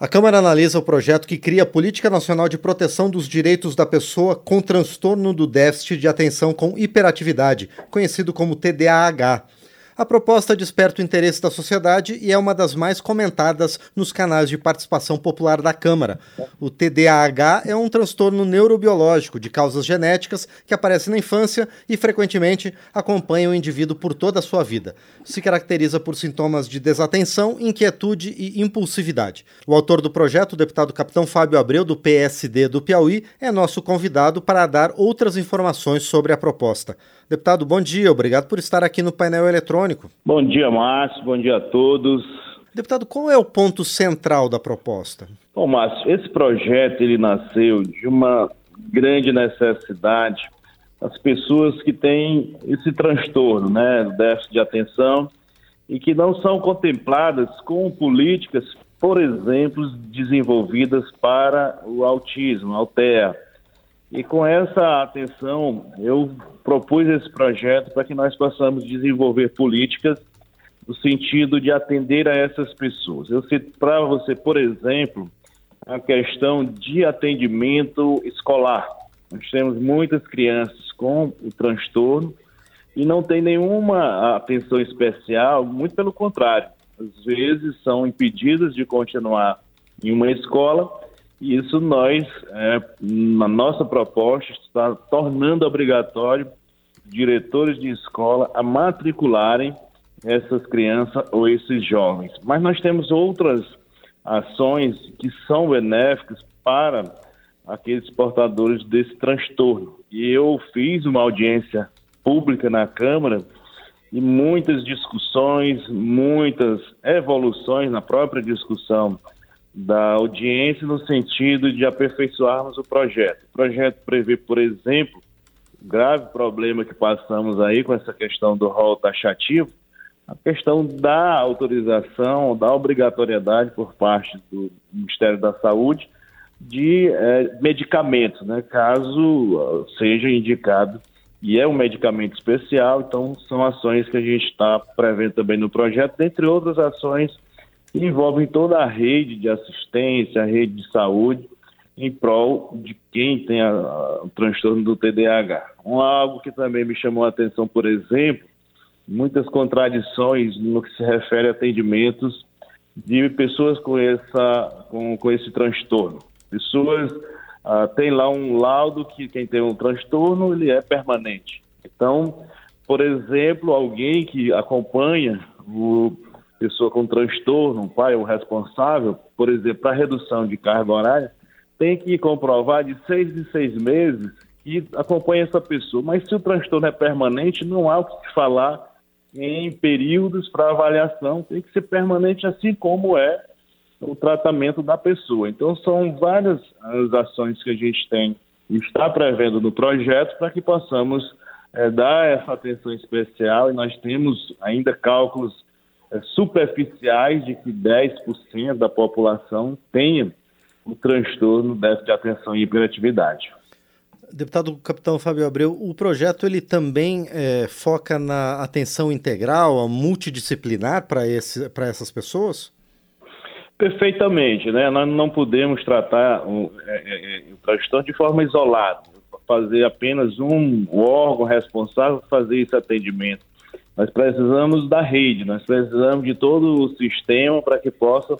A Câmara analisa o projeto que cria a Política Nacional de Proteção dos Direitos da Pessoa com Transtorno do Déficit de Atenção com Hiperatividade, conhecido como TDAH. A proposta desperta o interesse da sociedade e é uma das mais comentadas nos canais de participação popular da Câmara. O TDAH é um transtorno neurobiológico de causas genéticas que aparece na infância e frequentemente acompanha o indivíduo por toda a sua vida. Se caracteriza por sintomas de desatenção, inquietude e impulsividade. O autor do projeto, o deputado capitão Fábio Abreu, do PSD do Piauí, é nosso convidado para dar outras informações sobre a proposta. Deputado, bom dia, obrigado por estar aqui no painel eletrônico. Bom dia, Márcio, bom dia a todos. Deputado, qual é o ponto central da proposta? Bom, Márcio, esse projeto ele nasceu de uma grande necessidade as pessoas que têm esse transtorno, né, déficit de atenção e que não são contempladas com políticas, por exemplo, desenvolvidas para o autismo, alter. E com essa atenção, eu propus esse projeto para que nós possamos desenvolver políticas no sentido de atender a essas pessoas. Eu cito para você, por exemplo, a questão de atendimento escolar. Nós temos muitas crianças com o transtorno e não tem nenhuma atenção especial, muito pelo contrário. Às vezes são impedidas de continuar em uma escola isso nós, é, na nossa proposta, está tornando obrigatório diretores de escola a matricularem essas crianças ou esses jovens. Mas nós temos outras ações que são benéficas para aqueles portadores desse transtorno. E eu fiz uma audiência pública na Câmara e muitas discussões, muitas evoluções na própria discussão da audiência no sentido de aperfeiçoarmos o projeto. O projeto prevê, por exemplo, grave problema que passamos aí com essa questão do rol taxativo, a questão da autorização, da obrigatoriedade por parte do Ministério da Saúde de é, medicamentos, né, caso seja indicado e é um medicamento especial, então são ações que a gente está prevendo também no projeto, dentre outras ações que envolvem toda a rede de assistência, a rede de saúde, em prol de quem tem a, a, o transtorno do TDAH. Um, algo que também me chamou a atenção, por exemplo, muitas contradições no que se refere a atendimentos de pessoas com, essa, com, com esse transtorno. Pessoas ah, têm lá um laudo que quem tem um transtorno ele é permanente. Então, por exemplo, alguém que acompanha o pessoa com transtorno, um pai ou responsável, por exemplo, para redução de carga horária, tem que comprovar de seis em seis meses que acompanha essa pessoa. Mas se o transtorno é permanente, não há o que falar em períodos para avaliação, tem que ser permanente assim como é o tratamento da pessoa. Então são várias as ações que a gente tem e está prevendo no projeto para que possamos é, dar essa atenção especial e nós temos ainda cálculos superficiais de que 10% da população tenha o transtorno déficit de atenção e hiperatividade. Deputado Capitão Fábio Abreu, o projeto ele também é, foca na atenção integral, multidisciplinar para essas pessoas? Perfeitamente, né? Nós não podemos tratar o, é, é, é, o transtorno de forma isolada, fazer apenas um órgão responsável fazer esse atendimento. Nós precisamos da rede, nós precisamos de todo o sistema para que possa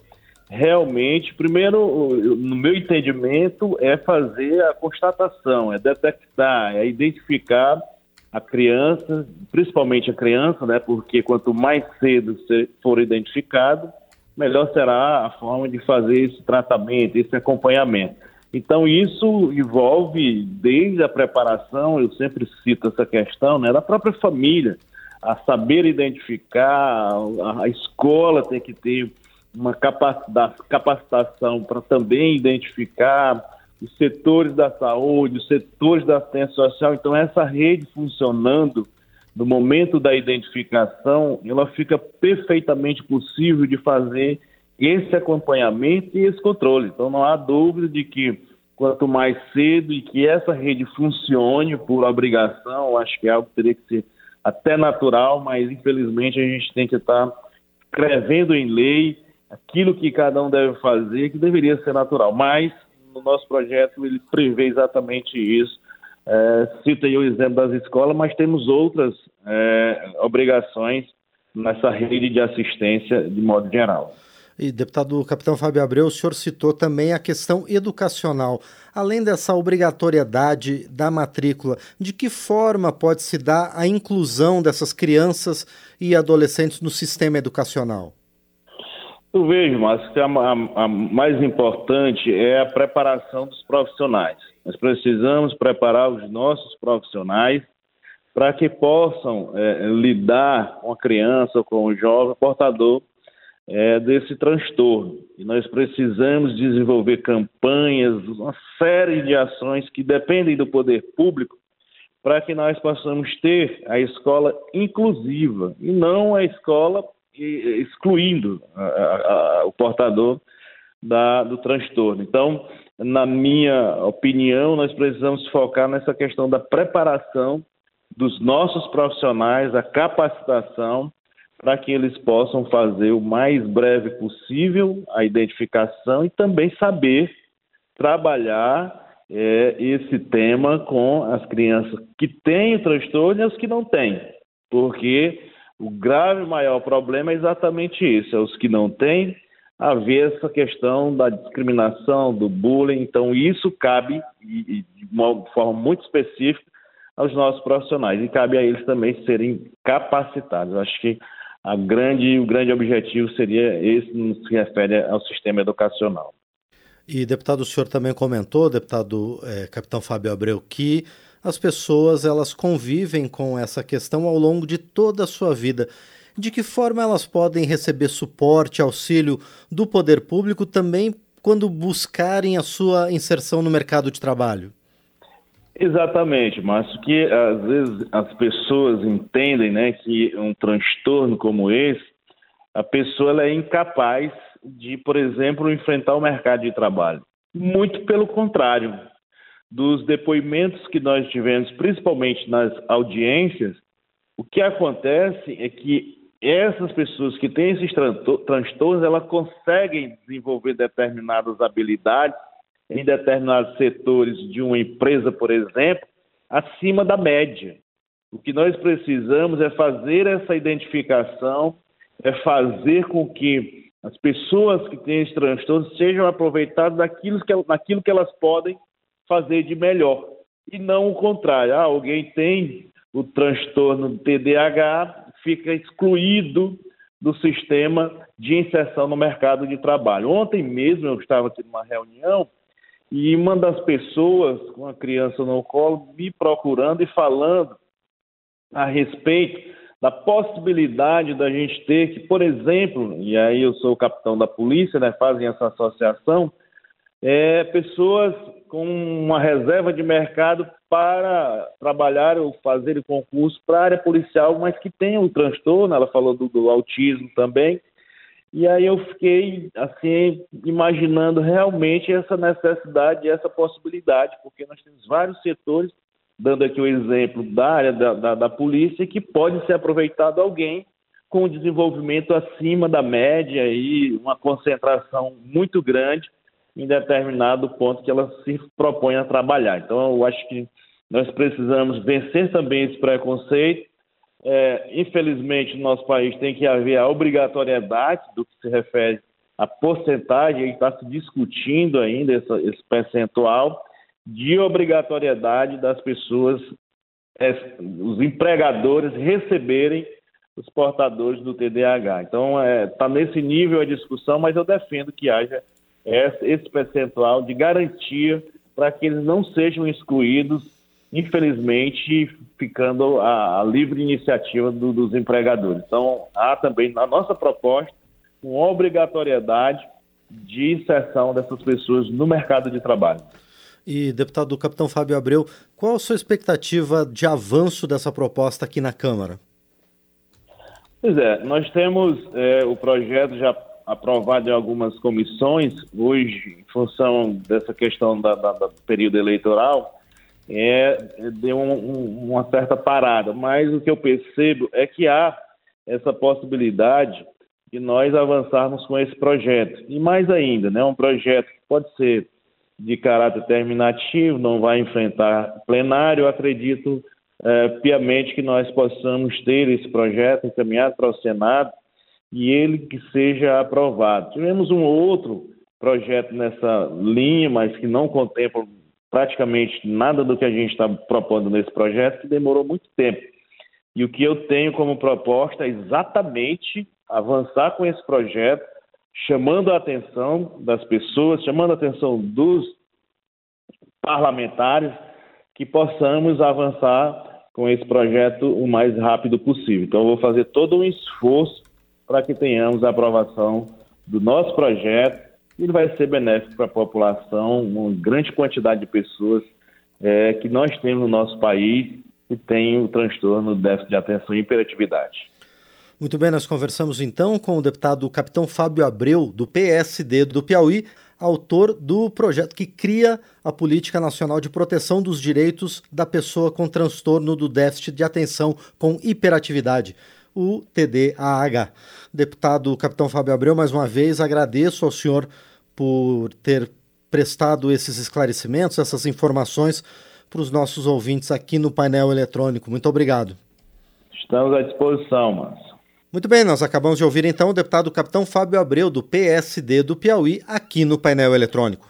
realmente, primeiro, no meu entendimento, é fazer a constatação, é detectar, é identificar a criança, principalmente a criança, né? Porque quanto mais cedo for identificado, melhor será a forma de fazer esse tratamento, esse acompanhamento. Então, isso envolve desde a preparação, eu sempre cito essa questão, né, da própria família a saber identificar, a, a escola tem que ter uma capacitação para também identificar os setores da saúde, os setores da assistência social. Então, essa rede funcionando no momento da identificação, ela fica perfeitamente possível de fazer esse acompanhamento e esse controle. Então, não há dúvida de que quanto mais cedo e que essa rede funcione por obrigação, acho que é algo que teria que ser até natural, mas infelizmente a gente tem que estar escrevendo em lei aquilo que cada um deve fazer, que deveria ser natural. Mas no nosso projeto ele prevê exatamente isso. É, cita aí o exemplo das escolas, mas temos outras é, obrigações nessa rede de assistência de modo geral. E, deputado Capitão Fábio Abreu, o senhor citou também a questão educacional. Além dessa obrigatoriedade da matrícula, de que forma pode se dar a inclusão dessas crianças e adolescentes no sistema educacional? Eu vejo, mas que a, a, a mais importante é a preparação dos profissionais. Nós precisamos preparar os nossos profissionais para que possam é, lidar com a criança, com o jovem portador é, desse transtorno. E nós precisamos desenvolver campanhas, uma série de ações que dependem do poder público para que nós possamos ter a escola inclusiva e não a escola excluindo a, a, a, o portador da, do transtorno. Então, na minha opinião, nós precisamos focar nessa questão da preparação dos nossos profissionais, a capacitação para que eles possam fazer o mais breve possível a identificação e também saber trabalhar é, esse tema com as crianças que têm o transtorno e as que não têm, porque o grave maior problema é exatamente isso, é os que não têm haver essa questão da discriminação, do bullying, então isso cabe de uma forma muito específica aos nossos profissionais. E cabe a eles também serem capacitados. Acho que a grande, o grande objetivo seria esse no que se refere ao sistema educacional. E, deputado, o senhor também comentou, deputado é, capitão Fábio Abreu, que as pessoas elas convivem com essa questão ao longo de toda a sua vida. De que forma elas podem receber suporte, auxílio do poder público também quando buscarem a sua inserção no mercado de trabalho? Exatamente, Márcio, que às vezes as pessoas entendem né, que um transtorno como esse, a pessoa ela é incapaz de, por exemplo, enfrentar o mercado de trabalho. Muito pelo contrário, dos depoimentos que nós tivemos, principalmente nas audiências, o que acontece é que essas pessoas que têm esses transtornos, elas conseguem desenvolver determinadas habilidades em determinados setores de uma empresa, por exemplo, acima da média. O que nós precisamos é fazer essa identificação, é fazer com que as pessoas que têm esse transtorno sejam aproveitadas naquilo que, naquilo que elas podem fazer de melhor. E não o contrário. Ah, alguém tem o transtorno TDAH, fica excluído do sistema de inserção no mercado de trabalho. Ontem mesmo eu estava aqui numa reunião e uma das pessoas com a criança no colo me procurando e falando a respeito da possibilidade da gente ter que, por exemplo, e aí eu sou o capitão da polícia, né, fazem essa associação, é, pessoas com uma reserva de mercado para trabalhar ou fazer concurso para a área policial, mas que tenham o transtorno, ela falou do, do autismo também, e aí eu fiquei assim imaginando realmente essa necessidade, essa possibilidade, porque nós temos vários setores, dando aqui o exemplo da área da, da, da polícia, que pode ser aproveitado alguém com desenvolvimento acima da média e uma concentração muito grande em determinado ponto que ela se propõe a trabalhar. Então, eu acho que nós precisamos vencer também esse preconceito é, infelizmente, no nosso país tem que haver a obrigatoriedade do que se refere à porcentagem, está se discutindo ainda essa, esse percentual de obrigatoriedade das pessoas, é, os empregadores receberem os portadores do TDAH. Então, está é, tá nesse nível a discussão, mas eu defendo que haja esse percentual de garantia para que eles não sejam excluídos infelizmente ficando a, a livre iniciativa do, dos empregadores. Então, há também na nossa proposta uma obrigatoriedade de inserção dessas pessoas no mercado de trabalho. E, deputado Capitão Fábio Abreu, qual a sua expectativa de avanço dessa proposta aqui na Câmara? Pois é, nós temos é, o projeto já aprovado em algumas comissões, hoje, em função dessa questão da, da, do período eleitoral, é, deu um, um, uma certa parada. Mas o que eu percebo é que há essa possibilidade e nós avançarmos com esse projeto. E mais ainda, né, um projeto que pode ser de caráter terminativo, não vai enfrentar plenário, acredito é, piamente que nós possamos ter esse projeto encaminhado para o Senado e ele que seja aprovado. Tivemos um outro projeto nessa linha, mas que não contempla praticamente nada do que a gente está propondo nesse projeto, que demorou muito tempo. E o que eu tenho como proposta é exatamente avançar com esse projeto, chamando a atenção das pessoas, chamando a atenção dos parlamentares, que possamos avançar com esse projeto o mais rápido possível. Então, eu vou fazer todo um esforço para que tenhamos a aprovação do nosso projeto. Ele vai ser benéfico para a população, uma grande quantidade de pessoas é, que nós temos no nosso país que tem o transtorno do déficit de atenção e hiperatividade. Muito bem, nós conversamos então com o deputado Capitão Fábio Abreu, do PSD do Piauí, autor do projeto que cria a Política Nacional de Proteção dos Direitos da Pessoa com Transtorno do Déficit de Atenção com Hiperatividade, o TDAH. Deputado Capitão Fábio Abreu, mais uma vez agradeço ao senhor por ter prestado esses esclarecimentos, essas informações para os nossos ouvintes aqui no painel eletrônico. Muito obrigado. Estamos à disposição, Márcio. Muito bem, nós acabamos de ouvir então o deputado capitão Fábio Abreu, do PSD do Piauí, aqui no painel eletrônico.